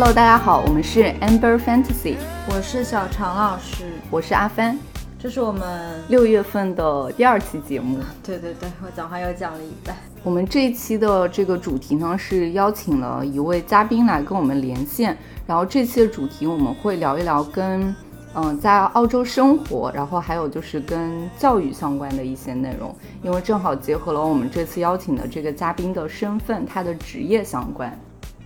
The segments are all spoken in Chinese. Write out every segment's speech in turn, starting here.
Hello，大家好，我们是 Amber Fantasy，我是小常老师，我是阿帆，这是我们六月份的第二期节目。对对对，我讲话又讲了一半。我们这一期的这个主题呢，是邀请了一位嘉宾来跟我们连线，然后这期的主题我们会聊一聊跟嗯在澳洲生活，然后还有就是跟教育相关的一些内容，因为正好结合了我们这次邀请的这个嘉宾的身份，他的职业相关。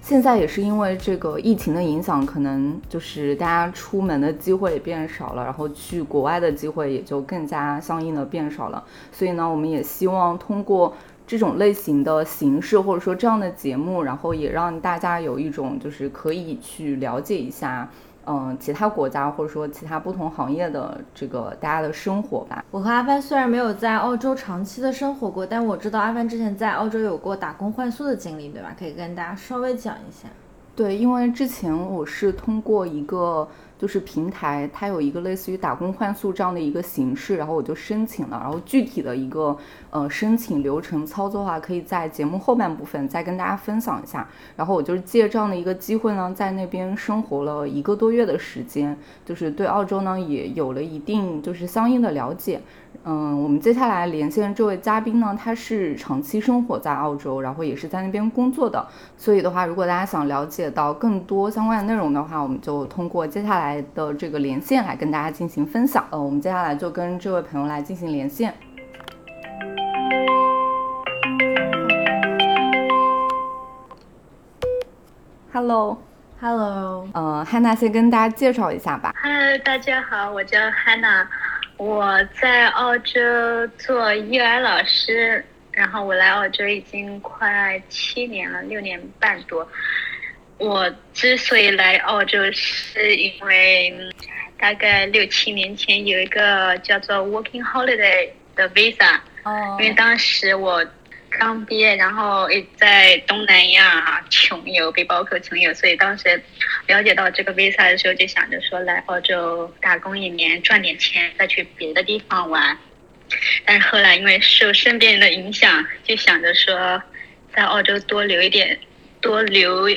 现在也是因为这个疫情的影响，可能就是大家出门的机会也变少了，然后去国外的机会也就更加相应的变少了。所以呢，我们也希望通过这种类型的形式，或者说这样的节目，然后也让大家有一种就是可以去了解一下。嗯，其他国家或者说其他不同行业的这个大家的生活吧。我和阿帆虽然没有在澳洲长期的生活过，但我知道阿帆之前在澳洲有过打工换宿的经历，对吧？可以跟大家稍微讲一下。对，因为之前我是通过一个。就是平台，它有一个类似于打工换宿这样的一个形式，然后我就申请了，然后具体的一个呃申请流程操作的话，可以在节目后半部分再跟大家分享一下。然后我就是借这样的一个机会呢，在那边生活了一个多月的时间，就是对澳洲呢也有了一定就是相应的了解。嗯，我们接下来连线这位嘉宾呢，他是长期生活在澳洲，然后也是在那边工作的。所以的话，如果大家想了解到更多相关的内容的话，我们就通过接下来的这个连线来跟大家进行分享。呃，我们接下来就跟这位朋友来进行连线。Hello，Hello，呃，汉娜先跟大家介绍一下吧。Hello，大家好，我叫汉娜。我在澳洲做幼儿老师，然后我来澳洲已经快七年了，六年半多。我之所以来澳洲，是因为大概六七年前有一个叫做 Working Holiday 的 Visa，哦，因为当时我。刚毕业，然后也在东南亚穷游，背包客穷游，所以当时了解到这个 visa 的时候，就想着说来澳洲打工一年，赚点钱，再去别的地方玩。但是后来因为受身边人的影响，就想着说在澳洲多留一点，多留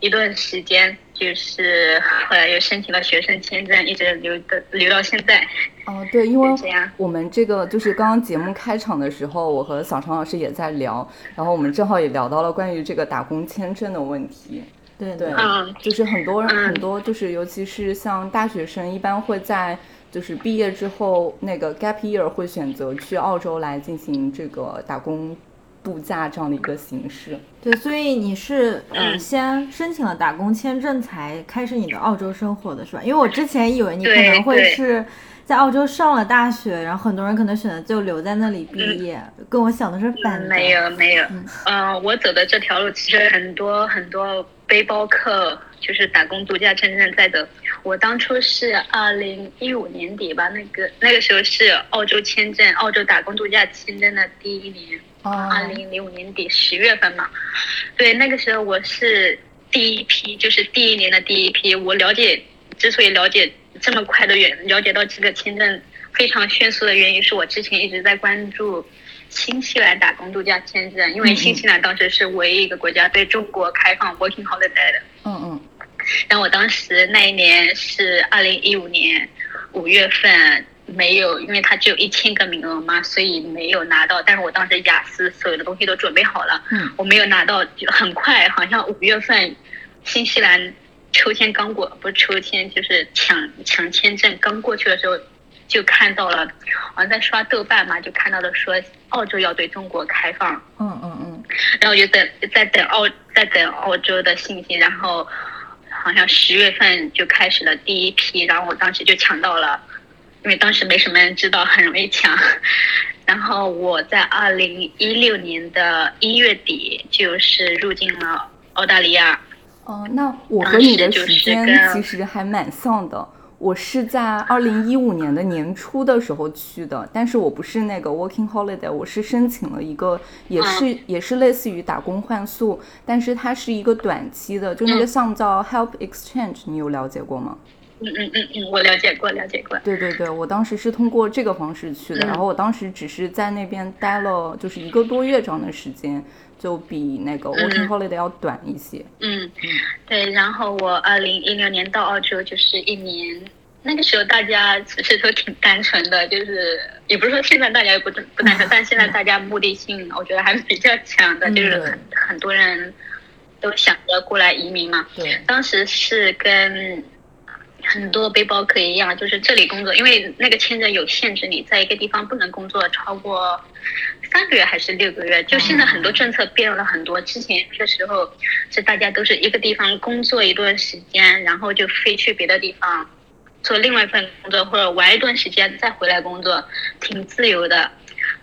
一段时间。就是后来又申请了学生签证，一直留的留到现在。哦，对，因为我们这个就是刚刚节目开场的时候，我和小常老师也在聊，然后我们正好也聊到了关于这个打工签证的问题。对对，就是很多人很多就是尤其是像大学生，一般会在就是毕业之后那个 gap year 会选择去澳洲来进行这个打工。度假这样的一个形式，对，所以你是呃 先申请了打工签证才开始你的澳洲生活的是吧？因为我之前以为你可能会是在澳洲上了大学，然后很多人可能选择就留在那里毕业，跟我想的是反的。没有没有，嗯，我走的这条路其实很多很多背包客就是打工度假签证在的。我当初是二零一五年底吧，那个那个时候是澳洲签证，澳洲打工度假签证的第一年。二零零五年底十月份嘛，对，那个时候我是第一批，就是第一年的第一批。我了解，之所以了解这么快的原，了解到这个签证非常迅速的原因，是我之前一直在关注新西兰打工度假签证，因为新西兰当时是唯一一个国家对中国开放 working holiday 的。嗯嗯。然后我当时那一年是二零一五年五月份。没有，因为他只有一千个名额嘛，所以没有拿到。但是我当时雅思所有的东西都准备好了，嗯，我没有拿到，就很快，好像五月份，新西兰抽签刚过，不是抽签就是抢抢签证刚过去的时候，就看到了，好像在刷豆瓣嘛，就看到了说澳洲要对中国开放，嗯嗯嗯，然后就等在等澳在等澳洲的信息，然后好像十月份就开始了第一批，然后我当时就抢到了。因为当时没什么人知道，很容易抢。然后我在二零一六年的一月底就是入境了澳大利亚。哦，那我和你的时间其实还蛮像的。我是在二零一五年的年初的时候去的，但是我不是那个 working holiday，我是申请了一个，也是也是类似于打工换宿，但是它是一个短期的，就那个项目叫 help exchange，你有了解过吗？嗯嗯嗯嗯嗯，我了解过，了解过。对对对，我当时是通过这个方式去的，然后我当时只是在那边待了就是一个多月这样的时间，就比那个 working holiday 要短一些。嗯，对。然后我二零一六年到澳洲就是一年，那个时候大家其实都挺单纯的，就是也不是说现在大家不不单纯，但现在大家目的性我觉得还是比较强的，就是很很多人。都想着过来移民嘛？对，当时是跟很多背包客一样，就是这里工作，因为那个签证有限制，你在一个地方不能工作超过三个月还是六个月。就现在很多政策变了很多，之前的时候是大家都是一个地方工作一段时间，然后就飞去别的地方做另外一份工作，或者玩一段时间再回来工作，挺自由的。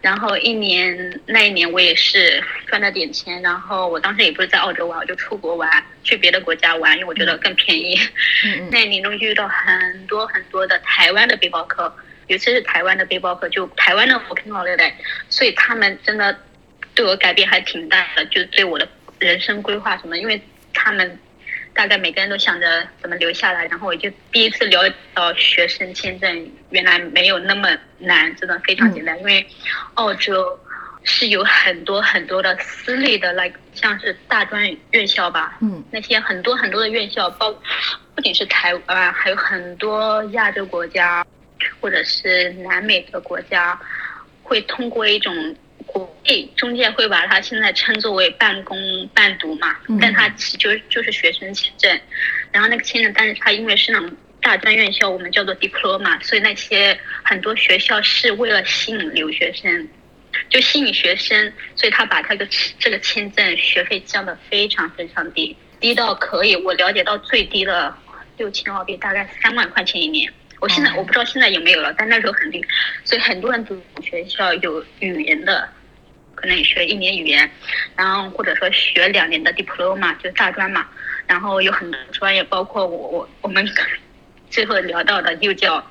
然后一年那一年我也是赚了点钱，然后我当时也不是在澳洲玩，我就出国玩，去别的国家玩，因为我觉得更便宜。嗯那一年中遇到很多很多的台湾的背包客，尤其是台湾的背包客，就台湾的我看到了的，所以他们真的对我改变还挺大的，就对我的人生规划什么，因为他们。大概每个人都想着怎么留下来，然后我就第一次了解到学生签证原来没有那么难，真的非常简单。因为澳洲是有很多很多的私立的，like 像是大专院校吧，嗯，那些很多很多的院校，包不仅是台湾，还有很多亚洲国家或者是南美的国家，会通过一种。国内中介会把它现在称作为半工半读嘛，但它其实就是学生签证。然后那个签证，但是它因为是那种大专院校，我们叫做 diploma，所以那些很多学校是为了吸引留学生，就吸引学生，所以他把他的这个签证学费降得非常非常低，低到可以我了解到最低的六千澳币，大概三万块钱一年。我现在我不知道现在有没有了，但那时候很低，所以很多人读学校有语言的。可能学一年语言，然后或者说学两年的 diploma 就大专嘛，然后有很多专业，包括我我我们 最后聊到的幼教，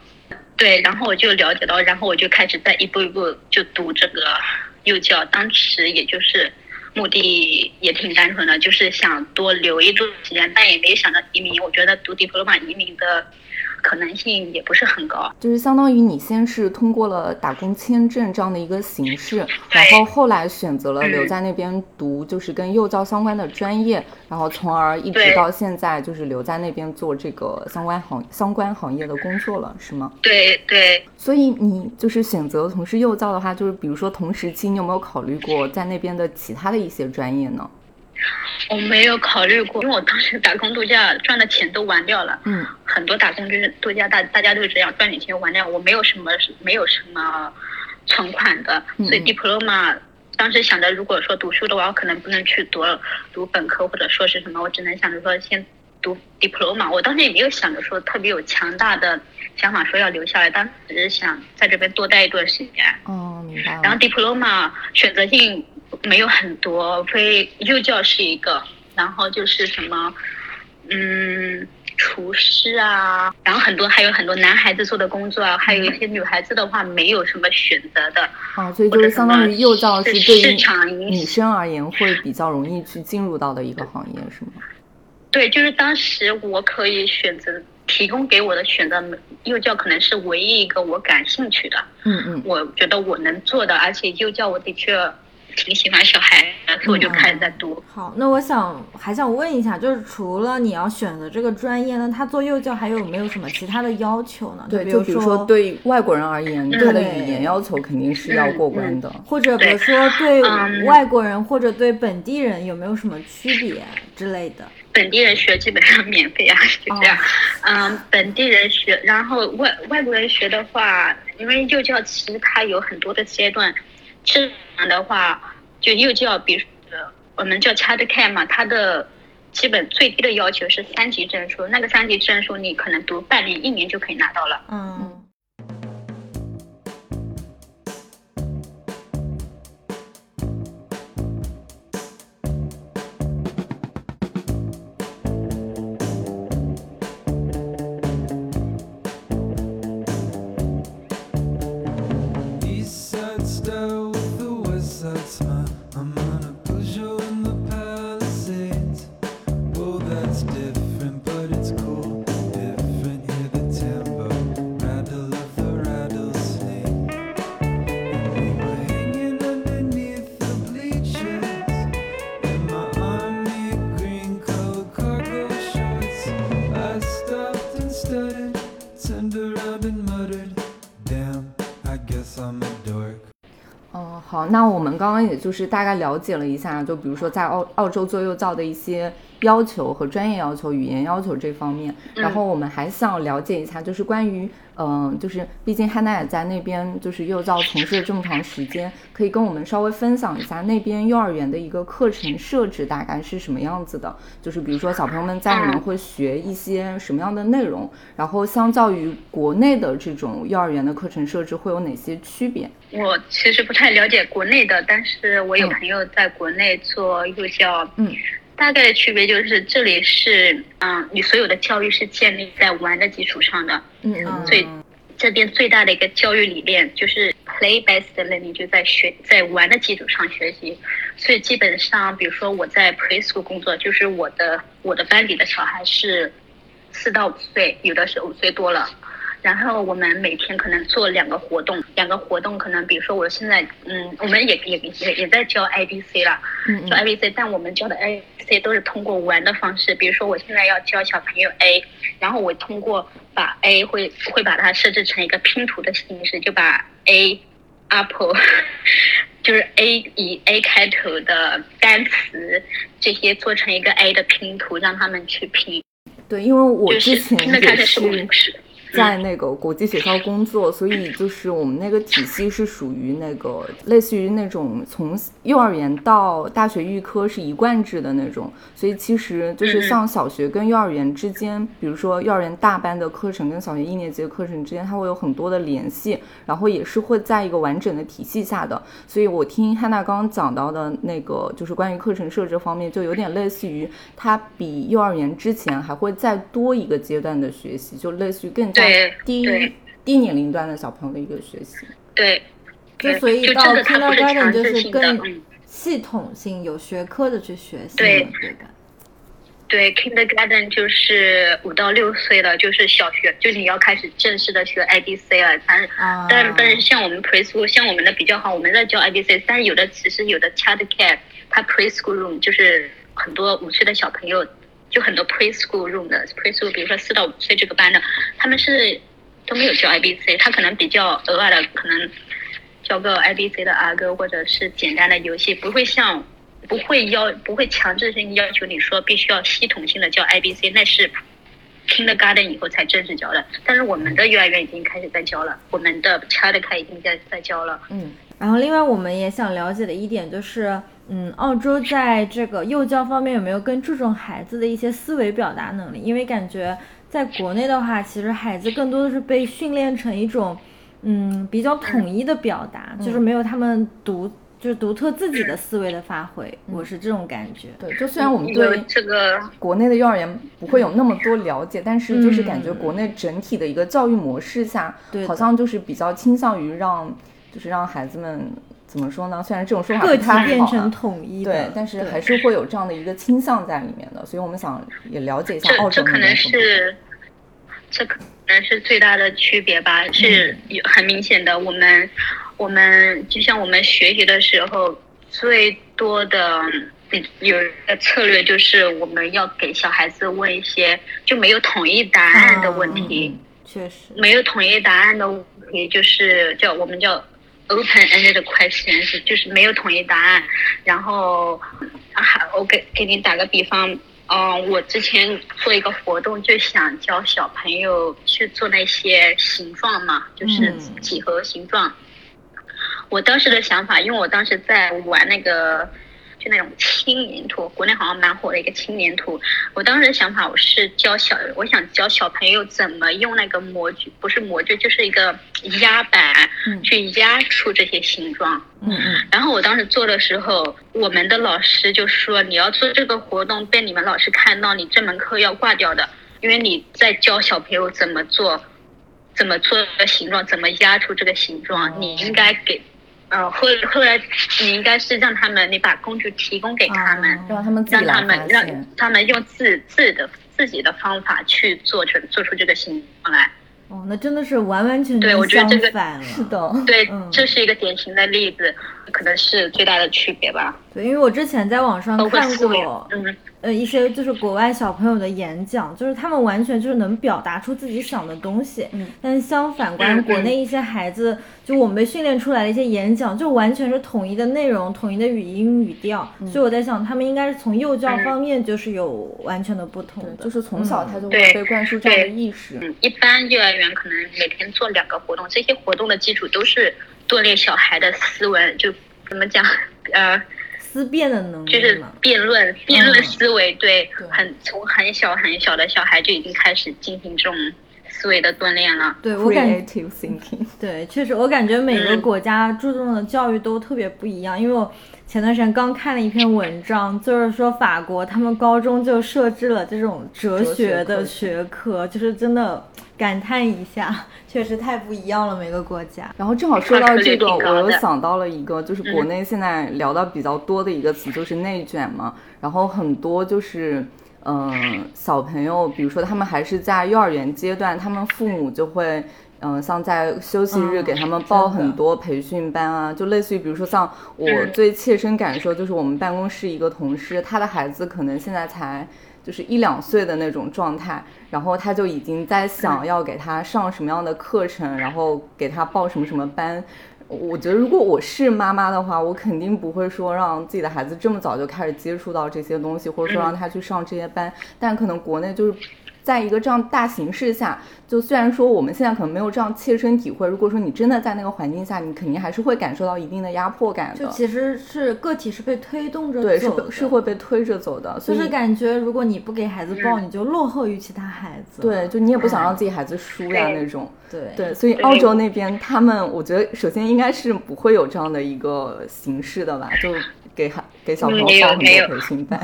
对，然后我就了解到，然后我就开始在一步一步就读这个幼教，当时也就是目的也挺单纯的，就是想多留一段时间，但也没想到移民，我觉得读 diploma 移民的。可能性也不是很高，就是相当于你先是通过了打工签证这样的一个形式，然后后来选择了留在那边读，就是跟幼教相关的专业，然后从而一直到现在就是留在那边做这个相关行相关行业的工作了，是吗？对对。所以你就是选择从事幼教的话，就是比如说同时期，你有没有考虑过在那边的其他的一些专业呢？我没有考虑过，因为我当时打工度假赚的钱都玩掉了。嗯，很多打工就是度假大大家都是这样赚点钱玩掉，我没有什么没有什么存款的，所以 diploma 当时想着，如果说读书的话，我可能不能去读读本科或者硕士什么，我只能想着说先读 diploma。我当时也没有想着说特别有强大的想法说要留下来，当时只是想在这边多待一段时间。哦，明白。然后 diploma 选择性。没有很多，非幼教是一个，然后就是什么，嗯，厨师啊，然后很多还有很多男孩子做的工作啊，还有一些女孩子的话没有什么选择的。啊，所以就是相当于幼教是对于女生而言会比较容易去进入到的一个行业，是吗？对，就是当时我可以选择提供给我的选择，幼教可能是唯一一个我感兴趣的。嗯嗯，我觉得我能做的，而且幼教我的确。挺喜欢小孩，所以我就开始在读。好，那我想还想问一下，就是除了你要选择这个专业呢，他做幼教还有没有什么其他的要求呢？对，就比如说对外国人而言，他的语言要求肯定是要过关的。或者比如说对外国人或者对本地人有没有什么区别之类的？本地人学基本上免费啊，就这样。嗯，本地人学，然后外外国人学的话，因为幼教其实它有很多的阶段。这样的话，就幼教，比如我们叫 child care 嘛，它的基本最低的要求是三级证书，那个三级证书你可能读半年、一年就可以拿到了。嗯。那我们刚刚也就是大概了解了一下，就比如说在澳澳洲做幼教的一些。要求和专业要求、语言要求这方面，然后我们还想了解一下，就是关于，嗯，就是毕竟汉娜也在那边，就是幼教从事了这么长时间，可以跟我们稍微分享一下那边幼儿园的一个课程设置大概是什么样子的？就是比如说小朋友们在里面会学一些什么样的内容，然后相较于国内的这种幼儿园的课程设置会有哪些区别？我其实不太了解国内的，但是我有朋友在国内做幼教，嗯。大概的区别就是，这里是，嗯，你所有的教育是建立在玩的基础上的，嗯嗯，所以这边最大的一个教育理念就是 play based learning，就在学在玩的基础上学习，所以基本上，比如说我在 preschool 工作，就是我的我的班里的小孩是四到五岁，有的是五岁多了。然后我们每天可能做两个活动，两个活动可能，比如说我现在，嗯，我们也也也也在教 I B C 了，教 I B C，但我们教的 I B C 都是通过玩的方式，比如说我现在要教小朋友 A，然后我通过把 A 会会把它设置成一个拼图的形式，就把 A apple，就是 A 以 A 开头的单词这些做成一个 A 的拼图，让他们去拼。对，因为我之前也是。在那个国际学校工作，所以就是我们那个体系是属于那个类似于那种从幼儿园到大学预科是一贯制的那种，所以其实就是像小学跟幼儿园之间，比如说幼儿园大班的课程跟小学一年级的课程之间，它会有很多的联系，然后也是会在一个完整的体系下的。所以我听汉娜刚刚讲到的那个，就是关于课程设置方面，就有点类似于它比幼儿园之前还会再多一个阶段的学习，就类似于更加。低低年龄段的小朋友的一个学习，对，就所以到 kindergarten 就是更系统性、有学科的去学习，对对吧？对，kindergarten 就是五到六岁了，就是小学，就你要开始正式的学 I D C 了。但但但是像我们 preschool，像我们的比较好，我们在教 I D C，但是有的其实有的 child care，它 preschool room 就是很多五岁的小朋友。就很多 preschool room 的 preschool，比如说四到五岁这个班的，他们是都没有教 I B C，他可能比较额外的可能教个 I B C 的儿歌或者是简单的游戏，不会像不会要不会强制性要求你说必须要系统性的教 I B C，那是 kindergarten 以后才正式教的。但是我们的幼儿园已经开始在教了，我们的 childcare 已经在在教了。嗯，然后另外我们也想了解的一点就是。嗯，澳洲在这个幼教方面有没有更注重孩子的一些思维表达能力？因为感觉在国内的话，其实孩子更多的是被训练成一种，嗯，比较统一的表达，就是没有他们独就是独特自己的思维的发挥。我是这种感觉。对，就虽然我们对这个国内的幼儿园不会有那么多了解，但是就是感觉国内整体的一个教育模式下，好像就是比较倾向于让，就是让孩子们。怎么说呢？虽然这种说法不太好，变成统一对，但是还是会有这样的一个倾向在里面的。所以我们想也了解一下澳洲这可能是，这可能是最大的区别吧，是有很明显的。我们我们就像我们学习的时候，最多的有一个策略就是我们要给小孩子问一些就没有统一答案的问题，确实没有统一答案的问题，就是叫我们叫。Open-ended questions 就是没有统一答案，然后，还我给给你打个比方，嗯，我之前做一个活动，就想教小朋友去做那些形状嘛，就是几何形状。我当时的想法，因为我当时在玩那个。就那种青粘土，国内好像蛮火的一个青粘土。我当时的想法，我是教小，我想教小朋友怎么用那个模具，不是模具，就是一个压板，去压出这些形状。嗯嗯。然后我当时做的时候，我们的老师就说，你要做这个活动被你们老师看到，你这门课要挂掉的，因为你在教小朋友怎么做，怎么做的形状，怎么压出这个形状，你应该给。呃，后后来你应该是让他们，你把工具提供给他们，让他们让他们让他们用自自的自己的方法去做成做出这个形状来。哦，那真的是完完全全对我觉得这个是的，对，这是一个典型的例子，可能是最大的区别吧。对，因为我之前在网上看过，嗯。呃，一些就是国外小朋友的演讲，就是他们完全就是能表达出自己想的东西。嗯，但是相反观国内一些孩子，就我们被训练出来的一些演讲，就完全是统一的内容、统一的语音语调。所以我在想，他们应该是从幼教方面就是有完全的不同的，就是从小他就会被灌输这样的意识。嗯，一般幼儿园可能每天做两个活动，这些活动的基础都是锻炼小孩的思维，就怎么讲，呃。思辨的能力，就是辩论、辩论思维，对，很从很小很小的小孩就已经开始进行这种思维的锻炼了。对我感觉，对，确实，我感觉每个国家注重的教育都特别不一样。因为我前段时间刚看了一篇文章，就是说法国他们高中就设置了这种哲学的学科，就是真的。感叹一下，确实太不一样了，每个国家。然后正好说到这个，我又想到了一个，就是国内现在聊到比较多的一个词，就是内卷嘛。然后很多就是，嗯，小朋友，比如说他们还是在幼儿园阶段，他们父母就会，嗯，像在休息日给他们报很多培训班啊，就类似于，比如说像我最切身感受，就是我们办公室一个同事，他的孩子可能现在才。就是一两岁的那种状态，然后他就已经在想要给他上什么样的课程，然后给他报什么什么班。我觉得如果我是妈妈的话，我肯定不会说让自己的孩子这么早就开始接触到这些东西，或者说让他去上这些班。但可能国内就是。在一个这样大形势下，就虽然说我们现在可能没有这样切身体会，如果说你真的在那个环境下，你肯定还是会感受到一定的压迫感的。就其实是个体是被推动着走，对，是是会被推着走的。就是感觉如果你不给孩子报，你就落后于其他孩子。对，就你也不想让自己孩子输呀那种。对对，所以澳洲那边他们，我觉得首先应该是不会有这样的一个形式的吧，就给孩给小朋友报很多培训班，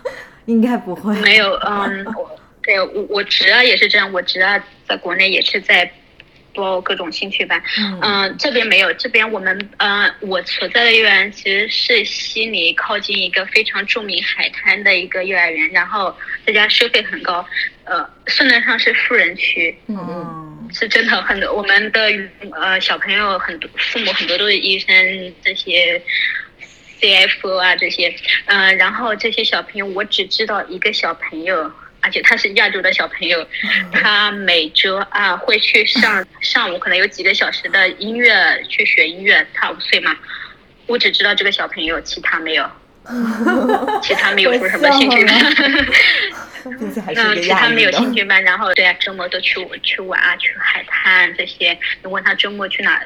应该不会。没有，嗯。对我我侄儿也是这样，我侄儿在国内也是在报各种兴趣班，嗯，这边没有，这边我们呃我所在的幼儿园其实是悉尼靠近一个非常著名海滩的一个幼儿园，然后这家收费很高，呃，算得上是富人区，嗯，是真的很多我们的呃小朋友很多父母很多都是医生这些 CFO 啊这些，嗯，然后这些小朋友我只知道一个小朋友。而且他是亚洲的小朋友，他每周啊会去上 上午可能有几个小时的音乐去学音乐。他五岁嘛，我只知道这个小朋友，其他没有，其他没有说什么兴趣班。嗯，其他没有兴趣班。然后对啊，周末都去去玩啊，去海滩这些。你问他周末去哪，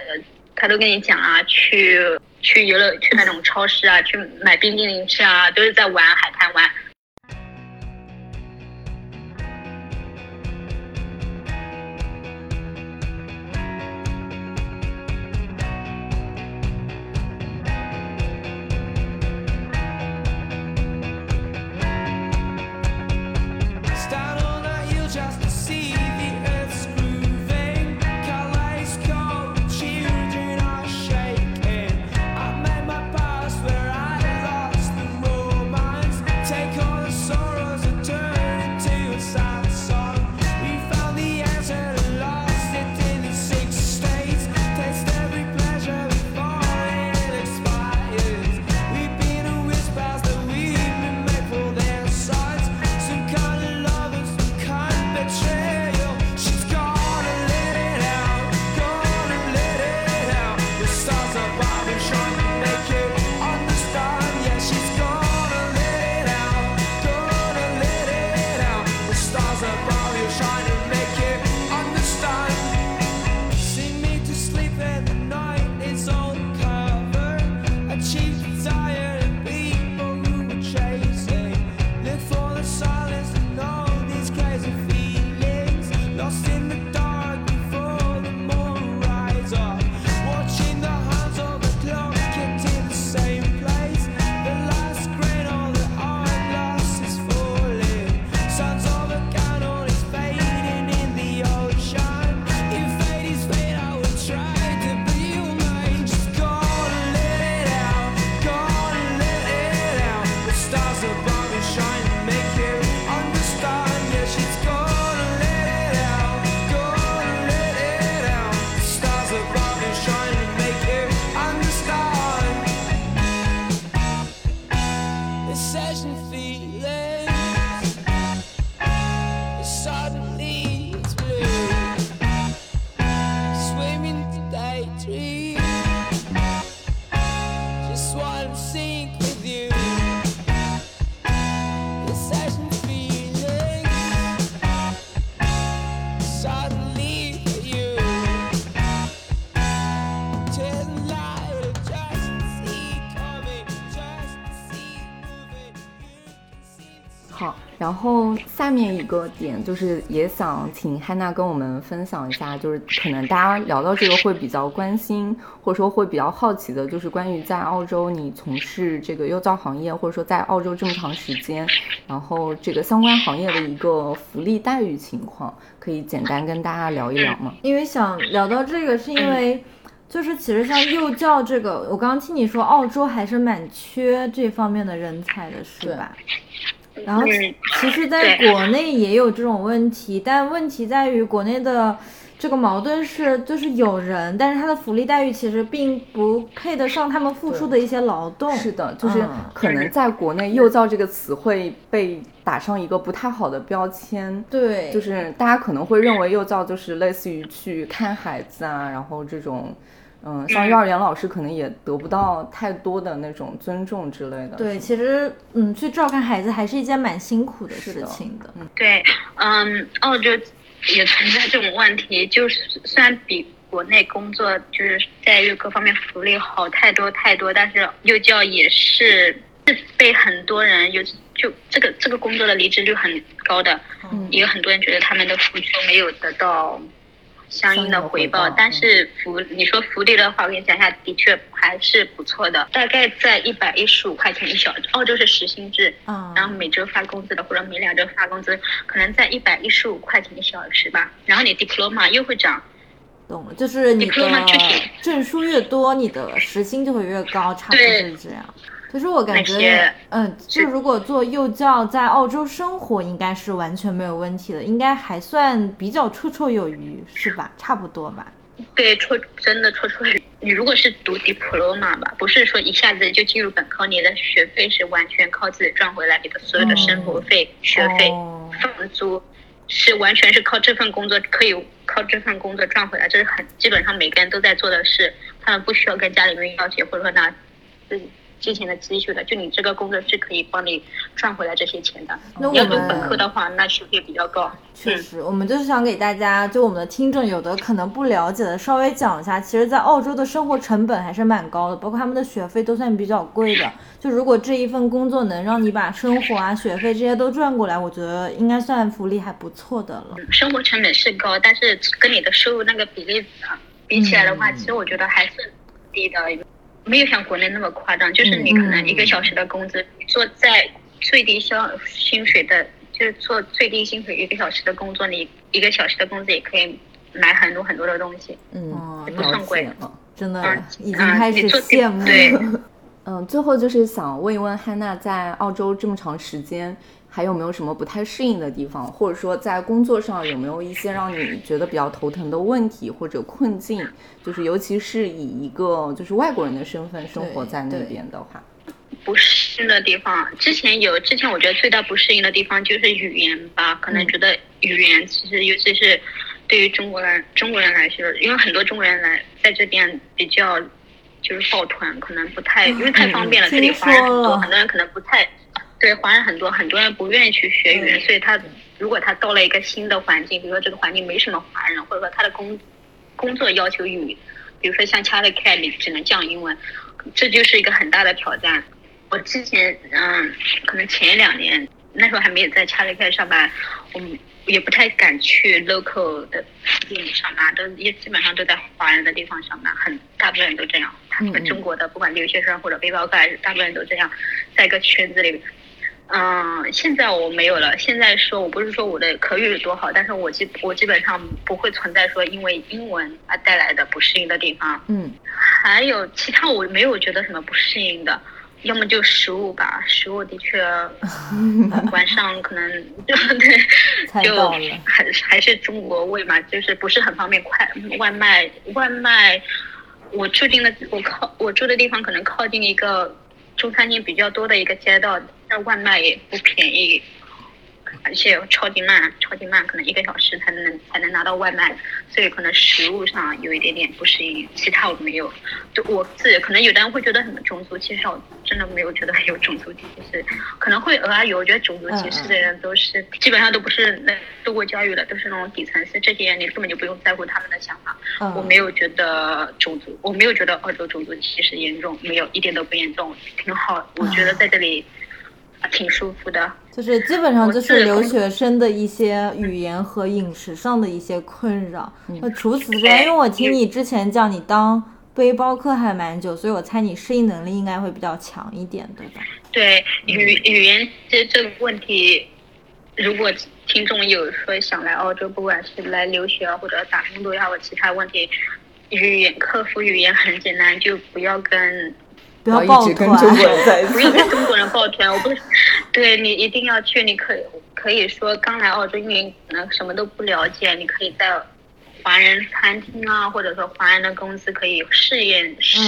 他都跟你讲啊，去去游乐，去那种超市啊，去买冰激凌吃啊，都是在玩海滩玩。然后下面一个点就是也想请汉娜跟我们分享一下，就是可能大家聊到这个会比较关心，或者说会比较好奇的，就是关于在澳洲你从事这个幼教行业，或者说在澳洲这么长时间，然后这个相关行业的一个福利待遇情况，可以简单跟大家聊一聊吗？因为想聊到这个，是因为就是其实像幼教这个，我刚刚听你说澳洲还是蛮缺这方面的人才的，是吧？然后其实，在国内也有这种问题，但问题在于国内的这个矛盾是，就是有人，但是他的福利待遇其实并不配得上他们付出的一些劳动。是的，就是可能在国内“幼教”这个词会被打上一个不太好的标签。对，就是大家可能会认为幼教就是类似于去看孩子啊，然后这种。嗯，像幼儿园老师可能也得不到太多的那种尊重之类的。对，其实嗯，去照看孩子还是一件蛮辛苦的事情的。嗯，对，嗯，澳洲也存在这种问题，就是虽然比国内工作就是待遇各方面福利好太多太多，但是幼教也是是被很多人有就这个这个工作的离职率很高的，嗯也有很多人觉得他们的付出没有得到。相应的回报，但是福你说福利的话，我跟你讲一下，的确还是不错的，大概在一百一十五块钱一小时。澳洲是时薪制，嗯，然后每周发工资的或者每两周发工资，可能在一百一十五块钱一小时吧。然后你 diploma 又会涨，懂了，就是你的证书越多，你的时薪就会越高，差不多是这样。可是我感觉，嗯，就如果做幼教在澳洲生活，应该是完全没有问题的，应该还算比较绰绰有余，是吧？差不多吧。对，绰真的绰绰有余。你如果是读 diploma 吧，不是说一下子就进入本科，你的学费是完全靠自己赚回来，你的所有的生活费、学费、房租是完全是靠这份工作可以靠这份工作赚回来，这是很基本上每个人都在做的事，他们不需要跟家里面要钱，或者说拿自己。之前的积蓄的，就你这个工作是可以帮你赚回来这些钱的。那我们读本科的话，那学费比较高。确实，我们就是想给大家，就我们的听众有的可能不了解的，稍微讲一下。其实，在澳洲的生活成本还是蛮高的，包括他们的学费都算比较贵的。就如果这一份工作能让你把生活啊、学费这些都赚过来，我觉得应该算福利还不错的了。生活成本是高，但是跟你的收入那个比例比起来的话，其实我觉得还是低的。没有像国内那么夸张，就是你可能一个小时的工资，做在最低消薪水的，就是做最低薪水一个小时的工作，你一个小时的工资也可以买很多很多的东西，嗯，也不算贵，真的已经开始羡慕。对，嗯，最后就是想问一问汉娜，在澳洲这么长时间。还有没有什么不太适应的地方，或者说在工作上有没有一些让你觉得比较头疼的问题或者困境？就是尤其是以一个就是外国人的身份生活在那边的话，不适应的地方，之前有，之前我觉得最大不适应的地方就是语言吧，可能觉得语言其实尤其是对于中国人中国人来说，因为很多中国人来在这边比较就是抱团，可能不太因为太方便了，这里华人很多，很多人可能不太。对华人很多，很多人不愿意去学语言，所以他如果他到了一个新的环境，比如说这个环境没什么华人，或者说他的工工作要求语，比如说像 Charlie 你只能讲英文，这就是一个很大的挑战。我之前嗯，可能前两年那时候还没有在 Charlie Care 上班，我们也不太敢去 local 的店里上班，都也基本上都在华人的地方上班，很大部分人都这样。他们中国的不管留学生或者背包客，大部分人都这样，在一个圈子里。嗯，现在我没有了。现在说我不是说我的口语有多好，但是我基我基本上不会存在说因为英文而带来的不适应的地方。嗯，还有其他我没有觉得什么不适应的，要么就食物吧，食物的确 晚上可能就 对，就还还是中国味嘛，就是不是很方便快外卖外卖。我住进的我靠我住的地方可能靠近一个中餐厅比较多的一个街道。那外卖也不便宜，而且超级慢，超级慢，可能一个小时才能才能拿到外卖，所以可能食物上有一点点不适应，其他我没有。就我自己，可能有的人会觉得什么种族歧视，我真的没有觉得有种族歧视，可能会偶尔有。我觉得种族歧视的人都是基本上都不是那受过教育的，都是那种底层，是这些人你根本就不用在乎他们的想法。我没有觉得种族，我没有觉得澳洲种族歧视严重，没有一点都不严重，挺好。我觉得在这里。挺舒服的。就是基本上就是留学生的一些语言和饮食上的一些困扰。那除此之外，因为我听你之前讲你当背包客还蛮久，所以我猜你适应能力应该会比较强一点，对吧？对语语言这这个问题，如果听众有说想来澳洲，不管是来留学啊，或者打工度假或其他问题，语言克服语言很简单，就不要跟不要抱团，不要跟中国人抱团。我不是，对你一定要去，你可以可以说刚来澳洲，因为可能什么都不了解，你可以在华人餐厅啊，或者说华人的公司可以适应适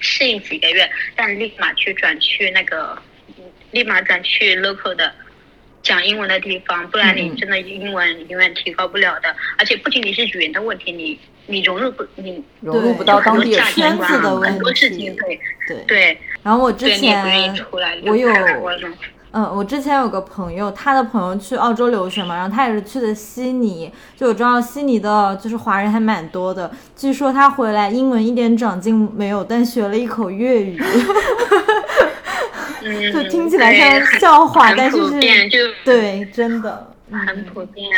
适应几个月，但立马去转去那个，立马转去 local 的。讲英文的地方，不然你真的英文永远提高不了的。而且不仅仅是语言的问题，你你融入不你融入不到当地圈子的问题，很多事情对对对。然后我之前我有嗯，我之前有个朋友，他的朋友去澳洲留学嘛，然后他也是去的悉尼，就我知道悉尼的就是华人还蛮多的。据说他回来英文一点长进没有，但学了一口粤语。就听起来像笑话，但是是对，真的很普遍。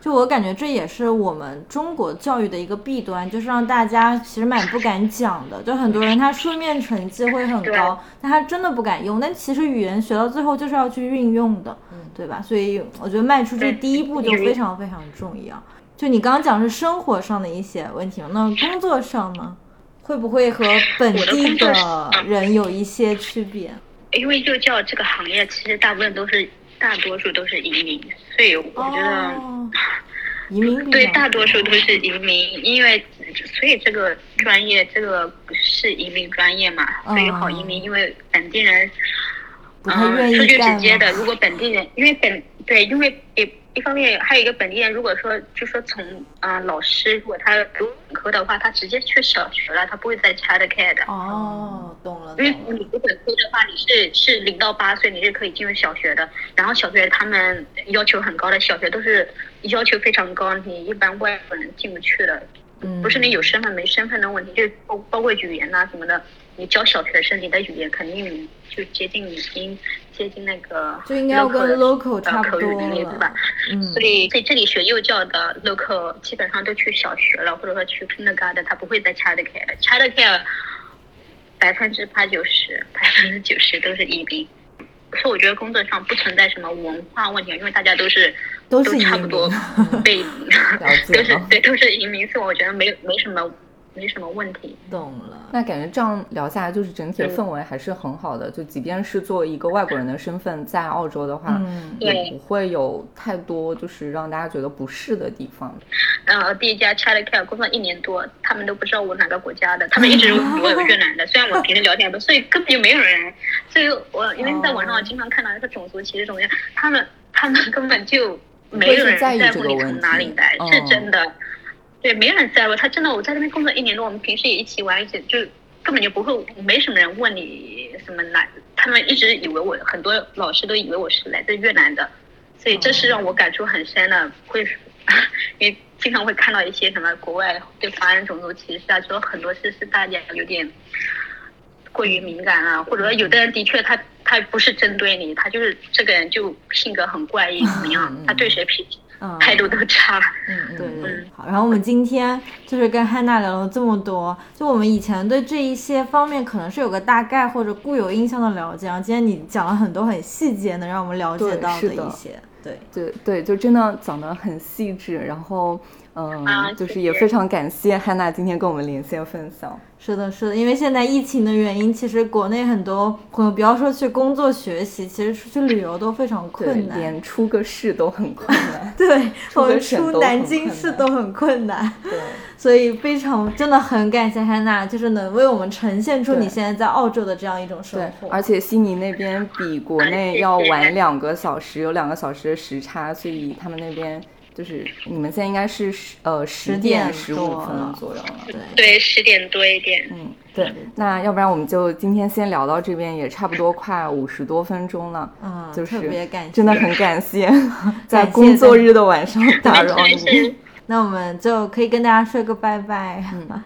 就我感觉这也是我们中国教育的一个弊端，就是让大家其实蛮不敢讲的。就很多人他书面成绩会很高，但他真的不敢用。但其实语言学到最后就是要去运用的，对吧？所以我觉得迈出这第一步就非常非常重要。就你刚刚讲是生活上的一些问题嘛，那工作上呢，会不会和本地的人有一些区别？因为幼教这个行业，其实大部分都是大多数都是移民，所以我觉得 移民对大多数都是移民，因为所以这个专业这个是移民专业嘛，所以好移民，因为本地人嗯说句直接的，如果本地人因为本对因为也。一方面还有一个本地人，如果说就说从啊老师，如果他读本科的话，他直接去小学了，他不会再 child care 的。哦，懂了。因为你读本科的话，你是是零到八岁，你是可以进入小学的。然后小学他们要求很高的，小学都是要求非常高，你一般外国人进不去的。嗯。不是你有身份没身份的问题，就包包括语言呐什么的。你教小学生，你的语言肯定就接近已经接近那个，就应该要跟 local 差不多了，对吧？嗯，所以在这里学幼教的 local 基本上都去小学了，或者说去 kindergarten，他不会再 child care。child care 百分之八九十，百分之九十都是移民。所以我觉得工作上不存在什么文化问题，因为大家都是都差不多被 都是对都是移民，所以我觉得没没什么。没什么问题，懂了。那感觉这样聊下来，就是整体的氛围还是很好的。就即便是作为一个外国人的身份在澳洲的话，也不会有太多就是让大家觉得不适的地方。呃，第一家 Child Care 工作一年多，他们都不知道我哪个国家的，他们一直以为我越南的。虽然我平时聊天不，所以根本就没有人。所以我因为在网上经常看到那个种族歧视怎么样，他们他们根本就没有人在乎你从哪里来，是真的。对，没人在乎他。真的，我在那边工作一年多，我们平时也一起玩，一起就根本就不会，没什么人问你什么来。他们一直以为我，很多老师都以为我是来自越南的，所以这是让我感触很深的。会，因为经常会看到一些什么国外对华人种族歧视啊，说很多事是大家有点过于敏感啊，或者说有的人的确他他不是针对你，他就是这个人就性格很怪异怎么样，他对谁脾气。态度都差，嗯，对对，好。然后我们今天就是跟汉娜聊了这么多，就我们以前对这一些方面可能是有个大概或者固有印象的了解，然后今天你讲了很多很细节，能让我们了解到的一些，对对对，就真的讲得很细致，然后。嗯，就是也非常感谢汉娜今天跟我们连线分享。是的，是的，因为现在疫情的原因，其实国内很多朋友，不要说去工作学习，其实出去旅游都非常困难，连出个市都很困难。对，我们出南京市都很困难。对，所以非常真的很感谢汉娜，就是能为我们呈现出你现在在澳洲的这样一种生活。而且悉尼那边比国内要晚两个小时，有两个小时的时差，所以他们那边。就是你们现在应该是十呃十点十五分左右了，对。对，十点多一点，嗯，对。那要不然我们就今天先聊到这边，也差不多快五十多分钟了，嗯，就是特别感谢，真的很感谢，在工作日的晚上打扰你。那我们就可以跟大家说个拜拜，嗯。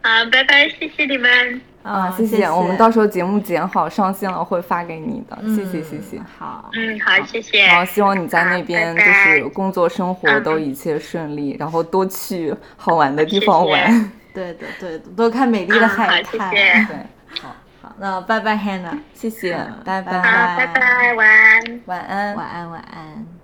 啊，拜拜，谢谢你们。啊，谢谢。我们到时候节目剪好上线了会发给你的，谢谢谢谢。好，嗯，好，谢谢。然后，希望你在那边就是工作生活都一切顺利，然后多去好玩的地方玩。对的对的，多看美丽的海滩。对，好，好，那拜拜，Hannah，谢谢，拜拜，拜拜，晚安，晚安，晚安，晚安。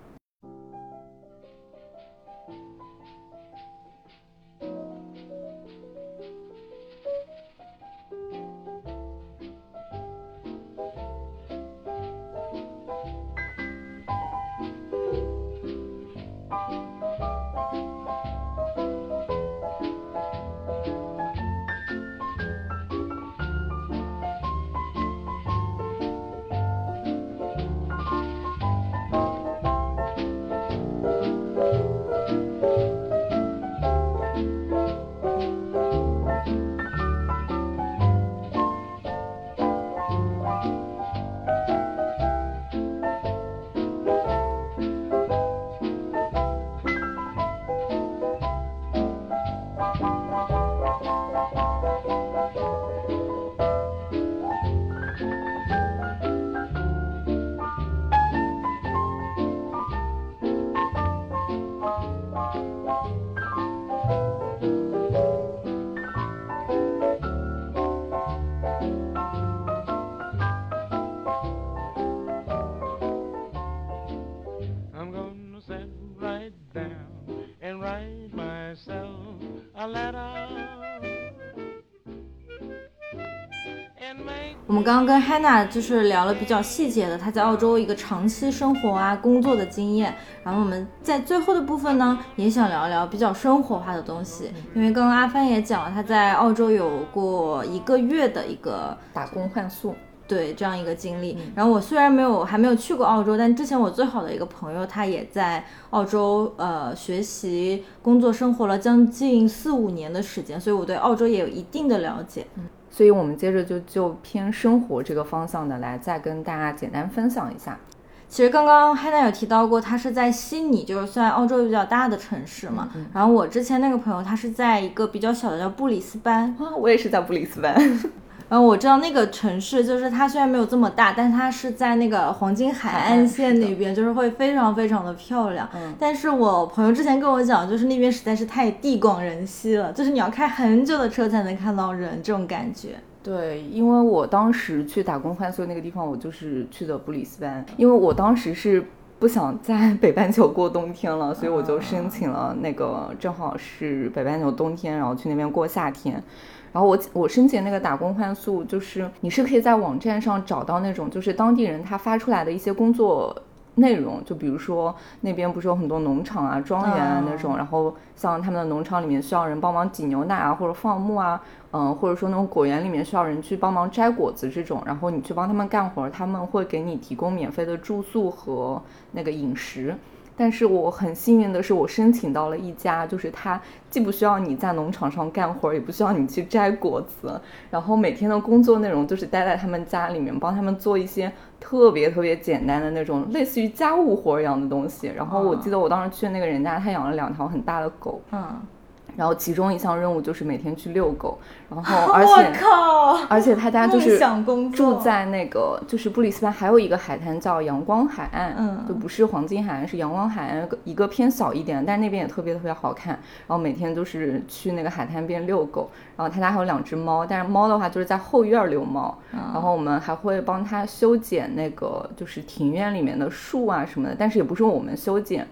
们刚刚跟 Hannah 就是聊了比较细节的，她在澳洲一个长期生活啊、工作的经验。然后我们在最后的部分呢，也想聊一聊比较生活化的东西。因为刚刚阿帆也讲了，他在澳洲有过一个月的一个打工换宿，对这样一个经历。然后我虽然没有还没有去过澳洲，但之前我最好的一个朋友他也在澳洲呃学习、工作、生活了将近四五年的时间，所以我对澳洲也有一定的了解。所以，我们接着就就偏生活这个方向的来，再跟大家简单分享一下。其实刚刚 Hannah 有提到过，他是在悉尼，就是算澳洲比较大的城市嘛。然后我之前那个朋友，他是在一个比较小的叫布里斯班。啊，我也是在布里斯班。然后我知道那个城市，就是它虽然没有这么大，但它是在那个黄金海岸线那边，就是会非常非常的漂亮。嗯。但是我朋友之前跟我讲，就是那边实在是太地广人稀了，就是你要开很久的车才能看到人，这种感觉。对，因为我当时去打工换宿那个地方，我就是去的布里斯班，因为我当时是不想在北半球过冬天了，所以我就申请了那个正好是北半球冬天，然后去那边过夏天。然后我我申请那个打工换宿，就是你是可以在网站上找到那种就是当地人他发出来的一些工作内容，就比如说那边不是有很多农场啊、庄园啊那种，然后像他们的农场里面需要人帮忙挤牛奶啊，或者放牧啊，嗯，或者说那种果园里面需要人去帮忙摘果子这种，然后你去帮他们干活，他们会给你提供免费的住宿和那个饮食。但是我很幸运的是，我申请到了一家，就是他既不需要你在农场上干活，也不需要你去摘果子，然后每天的工作内容就是待在他们家里面，帮他们做一些特别特别简单的那种类似于家务活一样的东西。然后我记得我当时去那个人家，他养了两条很大的狗。嗯。然后其中一项任务就是每天去遛狗，然后 而且而且他家就是住在那个就是布里斯班还有一个海滩叫阳光海岸，嗯，就不是黄金海岸，是阳光海岸一个偏小一点，但是那边也特别特别好看。然后每天就是去那个海滩边遛狗，然后他家还有两只猫，但是猫的话就是在后院遛猫，然后我们还会帮他修剪那个就是庭院里面的树啊什么的，但是也不是我们修剪，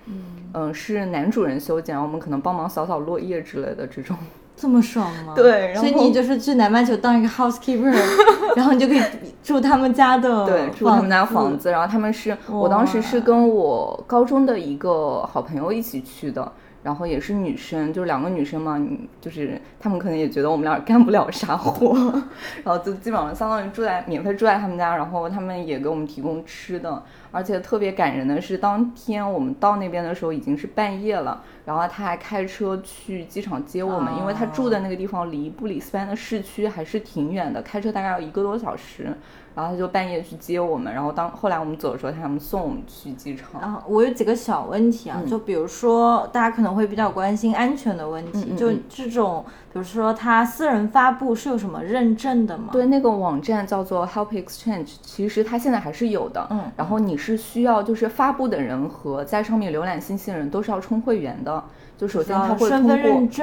嗯，是男主人修剪，然后我们可能帮忙扫扫落叶。之类的这种，这么爽吗？对，所以你就是去南半球当一个 housekeeper，然后你就可以住他们家的，对，住他们家房子。然后他们是我当时是跟我高中的一个好朋友一起去的。然后也是女生，就是两个女生嘛，就是他们可能也觉得我们俩干不了啥活，然后就基本上相当于住在免费住在他们家，然后他们也给我们提供吃的，而且特别感人的是，当天我们到那边的时候已经是半夜了，然后他还开车去机场接我们，因为他住的那个地方离布里斯班的市区还是挺远的，开车大概要一个多小时。然然后他就半夜去接我们，然后当后来我们走的时候，他们送我们去机场。啊，我有几个小问题啊，就比如说大家可能会比较关心安全的问题，就这种，比如说他私人发布是有什么认证的吗？对，那个网站叫做 Help Exchange，其实它现在还是有的。嗯，然后你是需要就是发布的人和在上面浏览信息的人都是要充会员的。就首先他会通过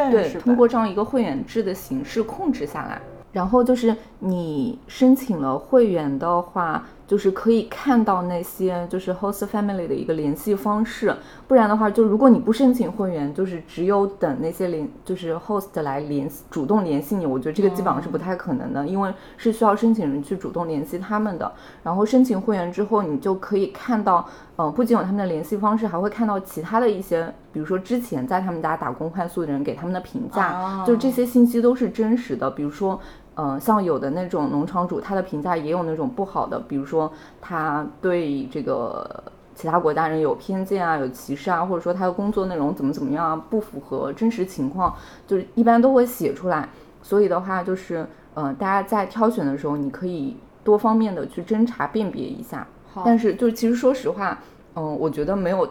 对通过这样一个会员制的形式控制下来，然后就是你申请了会员的话。就是可以看到那些就是 host family 的一个联系方式，不然的话，就如果你不申请会员，就是只有等那些联就是 host 来联系主动联系你，我觉得这个基本上是不太可能的，因为是需要申请人去主动联系他们的。然后申请会员之后，你就可以看到，嗯，不仅有他们的联系方式，还会看到其他的一些，比如说之前在他们家打工换宿的人给他们的评价，就这些信息都是真实的，比如说。嗯，像有的那种农场主，他的评价也有那种不好的，比如说他对这个其他国家人有偏见啊，有歧视啊，或者说他的工作内容怎么怎么样啊，不符合真实情况，就是一般都会写出来。所以的话，就是嗯，大家在挑选的时候，你可以多方面的去侦查辨别一下。但是就其实说实话，嗯，我觉得没有。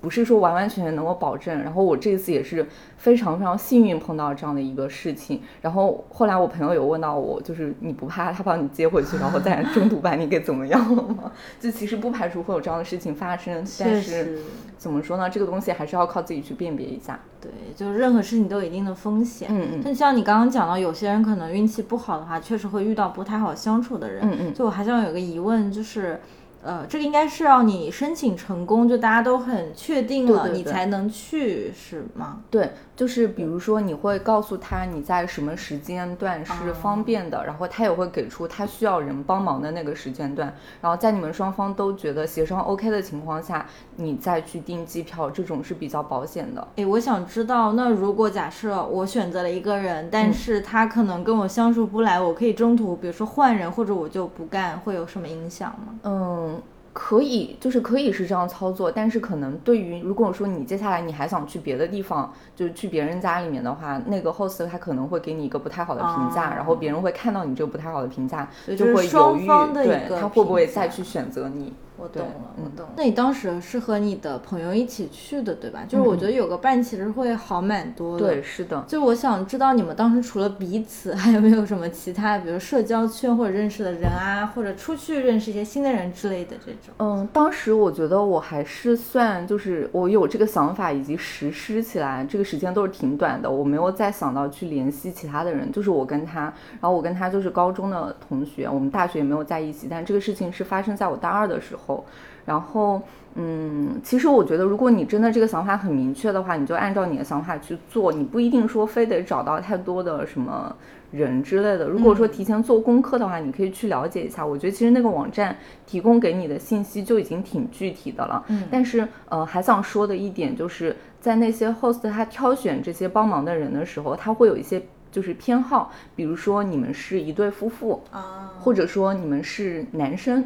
不是说完完全全能够保证，然后我这次也是非常非常幸运碰到这样的一个事情，然后后来我朋友有问到我，就是你不怕他把你接回去，然后再 中途把你给怎么样了吗？就其实不排除会有这样的事情发生，但是怎么说呢？这个东西还是要靠自己去辨别一下。对，就是任何事情都有一定的风险。嗯嗯。但像你刚刚讲到，有些人可能运气不好的话，确实会遇到不太好相处的人。嗯嗯。就我还想有个疑问，就是。呃，这个应该是要你申请成功，就大家都很确定了，你才能去，是吗？对。就是比如说，你会告诉他你在什么时间段是方便的，然后他也会给出他需要人帮忙的那个时间段，然后在你们双方都觉得协商 OK 的情况下，你再去订机票，这种是比较保险的。诶，我想知道，那如果假设我选择了一个人，但是他可能跟我相处不来，我可以中途比如说换人，或者我就不干，会有什么影响吗？嗯。可以，就是可以是这样操作，但是可能对于如果说你接下来你还想去别的地方，就是去别人家里面的话，那个 host 他可能会给你一个不太好的评价，然后别人会看到你这个不太好的评价，就会犹豫，对他会不会再去选择你。我懂了，我懂。那你当时是和你的朋友一起去的，对吧？就是我觉得有个伴其实会好蛮多的。对，是的。就我想知道你们当时除了彼此，还有没有什么其他，比如社交圈或者认识的人啊，或者出去认识一些新的人之类的这种。嗯，当时我觉得我还是算，就是我有这个想法以及实施起来，这个时间都是挺短的。我没有再想到去联系其他的人，就是我跟他，然后我跟他就是高中的同学，我们大学也没有在一起，但这个事情是发生在我大二的时候。然后，嗯，其实我觉得，如果你真的这个想法很明确的话，你就按照你的想法去做，你不一定说非得找到太多的什么人之类的。如果说提前做功课的话，你可以去了解一下。我觉得其实那个网站提供给你的信息就已经挺具体的了。嗯。但是，呃，还想说的一点就是，在那些 host 他挑选这些帮忙的人的时候，他会有一些就是偏好，比如说你们是一对夫妇啊，或者说你们是男生。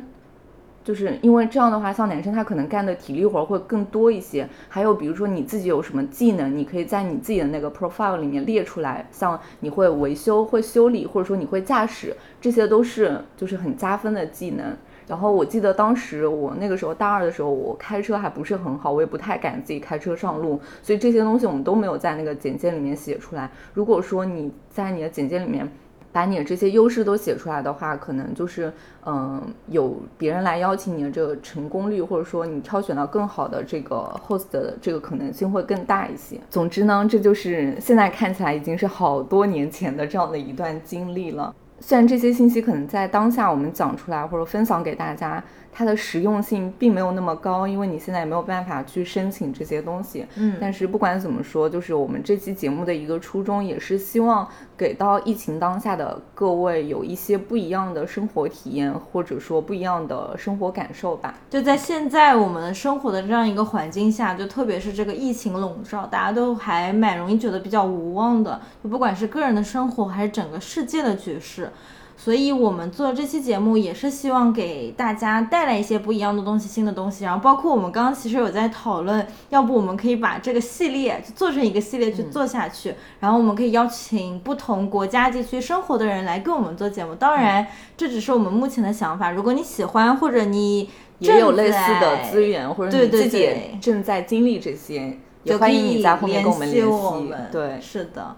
就是因为这样的话，像男生他可能干的体力活会更多一些。还有比如说你自己有什么技能，你可以在你自己的那个 profile 里面列出来，像你会维修、会修理，或者说你会驾驶，这些都是就是很加分的技能。然后我记得当时我那个时候大二的时候，我开车还不是很好，我也不太敢自己开车上路，所以这些东西我们都没有在那个简介里面写出来。如果说你在你的简介里面。把你的这些优势都写出来的话，可能就是，嗯，有别人来邀请你的这个成功率，或者说你挑选到更好的这个 host 的这个可能性会更大一些。总之呢，这就是现在看起来已经是好多年前的这样的一段经历了。虽然这些信息可能在当下我们讲出来或者分享给大家。它的实用性并没有那么高，因为你现在也没有办法去申请这些东西。嗯，但是不管怎么说，就是我们这期节目的一个初衷，也是希望给到疫情当下的各位有一些不一样的生活体验，或者说不一样的生活感受吧。就在现在我们生活的这样一个环境下，就特别是这个疫情笼罩，大家都还蛮容易觉得比较无望的。就不管是个人的生活，还是整个世界的局势。所以我们做这期节目也是希望给大家带来一些不一样的东西、新的东西。然后包括我们刚刚其实有在讨论，要不我们可以把这个系列就做成一个系列去做下去。然后我们可以邀请不同国家地区生活的人来跟我们做节目。当然，这只是我们目前的想法。如果你喜欢，或者你也有类似的资源，或者你自己也正在经历这些，也欢迎你在后面跟我们联系。对，是的。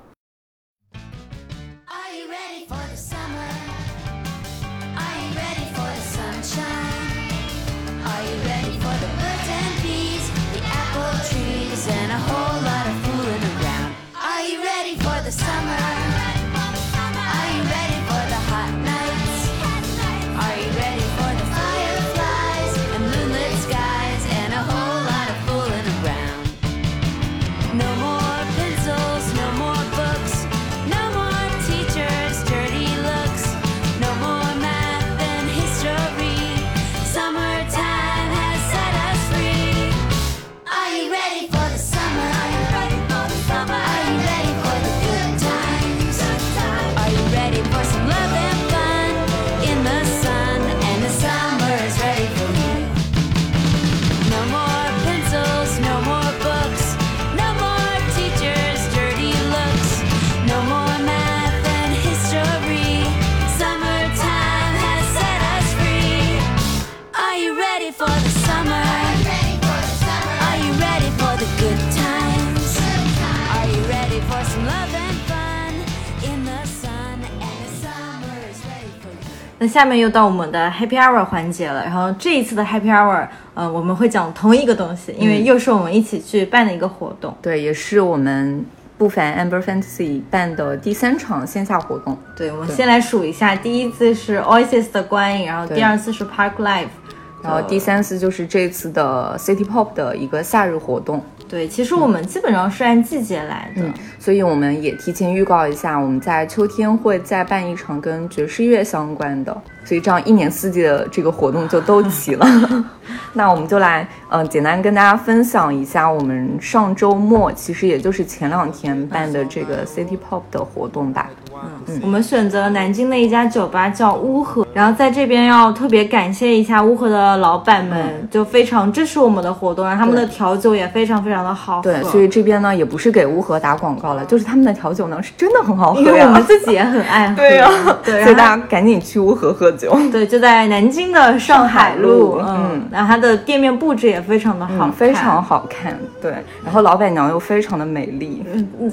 那下面又到我们的 Happy Hour 环节了，然后这一次的 Happy Hour，呃，我们会讲同一个东西，因为又是我们一起去办的一个活动，对，也是我们不凡 Amber Fantasy 办的第三场线下活动。对，我们先来数一下，第一次是 Oasis 的观影，然后第二次是 Park Live，然后第三次就是这次的 City Pop 的一个夏日活动。对，其实我们基本上是按季节来的，所以我们也提前预告一下，我们在秋天会再办一场跟爵士乐相关的，所以这样一年四季的这个活动就都齐了。那我们就来，嗯，简单跟大家分享一下我们上周末，其实也就是前两天办的这个 City Pop 的活动吧。嗯，我们选择了南京的一家酒吧叫乌河，然后在这边要特别感谢一下乌河的老板们，就非常支持我们的活动，然后他们的调酒也非常非常的好。对，所以这边呢也不是给乌河打广告了，就是他们的调酒呢是真的很好喝，因为我们自己也很爱喝。对呀，对，所以大家赶紧去乌河喝酒。对，就在南京的上海路，嗯，然后它的店面布置也非常的好，非常好看。对，然后老板娘又非常的美丽，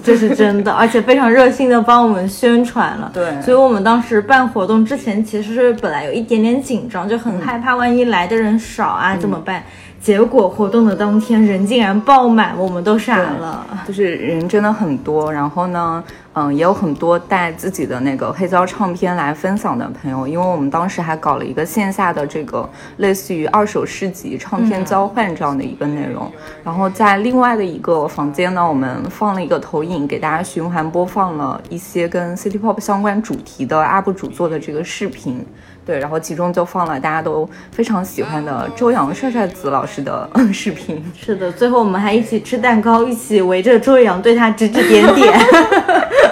这是真的，而且非常热心的帮我们宣传。了，对，所以我们当时办活动之前，其实是本来有一点点紧张，就很害怕，万一来的人少啊怎么办？结果活动的当天人竟然爆满，我们都傻了，就是人真的很多。然后呢？嗯，也有很多带自己的那个黑胶唱片来分享的朋友，因为我们当时还搞了一个线下的这个类似于二手市集唱片交换这样的一个内容。然后在另外的一个房间呢，我们放了一个投影，给大家循环播放了一些跟 City Pop 相关主题的 UP 主做的这个视频。对，然后其中就放了大家都非常喜欢的周洋帅帅子老师的 视频。是的，最后我们还一起吃蛋糕，一起围着周洋对他指指点点。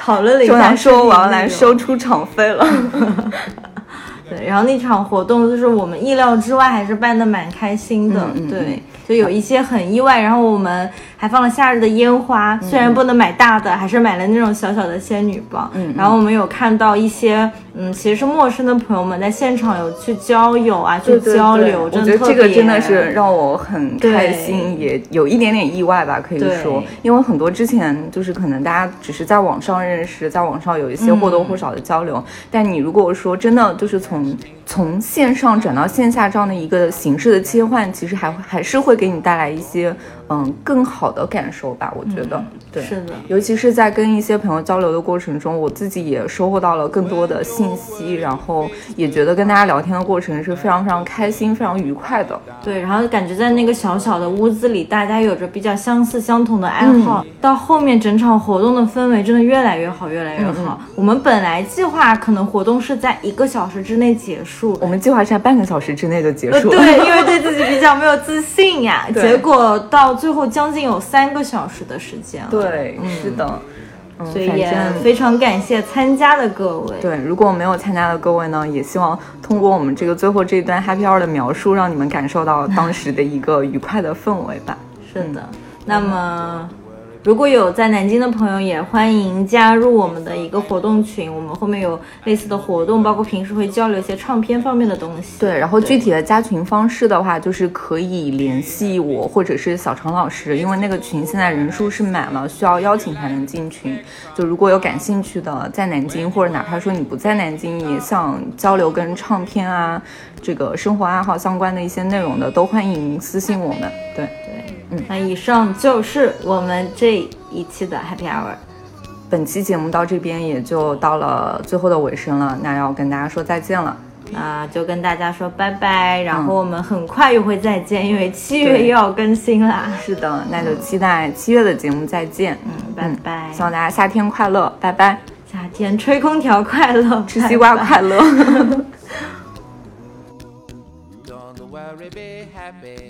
讨论了一下，说说我要来收出场费了。对，然后那场活动就是我们意料之外，还是办的蛮开心的。对。就有一些很意外，然后我们还放了夏日的烟花，虽然不能买大的，还是买了那种小小的仙女棒。嗯，然后我们有看到一些，嗯，其实是陌生的朋友们在现场有去交友啊，去交流，我觉得这个真的是让我很开心，也有一点点意外吧，可以说，因为很多之前就是可能大家只是在网上认识，在网上有一些或多或少的交流，但你如果说真的就是从从线上转到线下这样的一个形式的切换，其实还还是会给你带来一些。嗯，更好的感受吧，我觉得，对，是的，尤其是在跟一些朋友交流的过程中，我自己也收获到了更多的信息，然后也觉得跟大家聊天的过程是非常非常开心、非常愉快的。对，然后感觉在那个小小的屋子里，大家有着比较相似、相同的爱好，到后面整场活动的氛围真的越来越好，越来越好。我们本来计划可能活动是在一个小时之内结束，我们计划是在半个小时之内就结束。对，因为 对自己比较没有自信呀，结果到。最后将近有三个小时的时间了。对，是的。所以也非常感谢参加的各位。对，如果没有参加的各位呢，也希望通过我们这个最后这一段 Happy Hour 的描述，让你们感受到当时的一个愉快的氛围吧。是的，那么。如果有在南京的朋友，也欢迎加入我们的一个活动群。我们后面有类似的活动，包括平时会交流一些唱片方面的东西。对，然后具体的加群方式的话，就是可以联系我或者是小常老师，因为那个群现在人数是满了，需要邀请才能进群。就如果有感兴趣的，在南京或者哪怕说你不在南京，也想交流跟唱片啊这个生活爱好相关的一些内容的，都欢迎私信我们。对对。嗯，那以上就是我们这一期的 Happy Hour，本期节目到这边也就到了最后的尾声了，那要跟大家说再见了，那就跟大家说拜拜，然后我们很快又会再见，因为七月又要更新啦。是的，那就期待七月的节目再见。嗯，拜拜，希望大家夏天快乐，拜拜。夏天吹空调快乐，吃西瓜快乐。Sorry, be happy.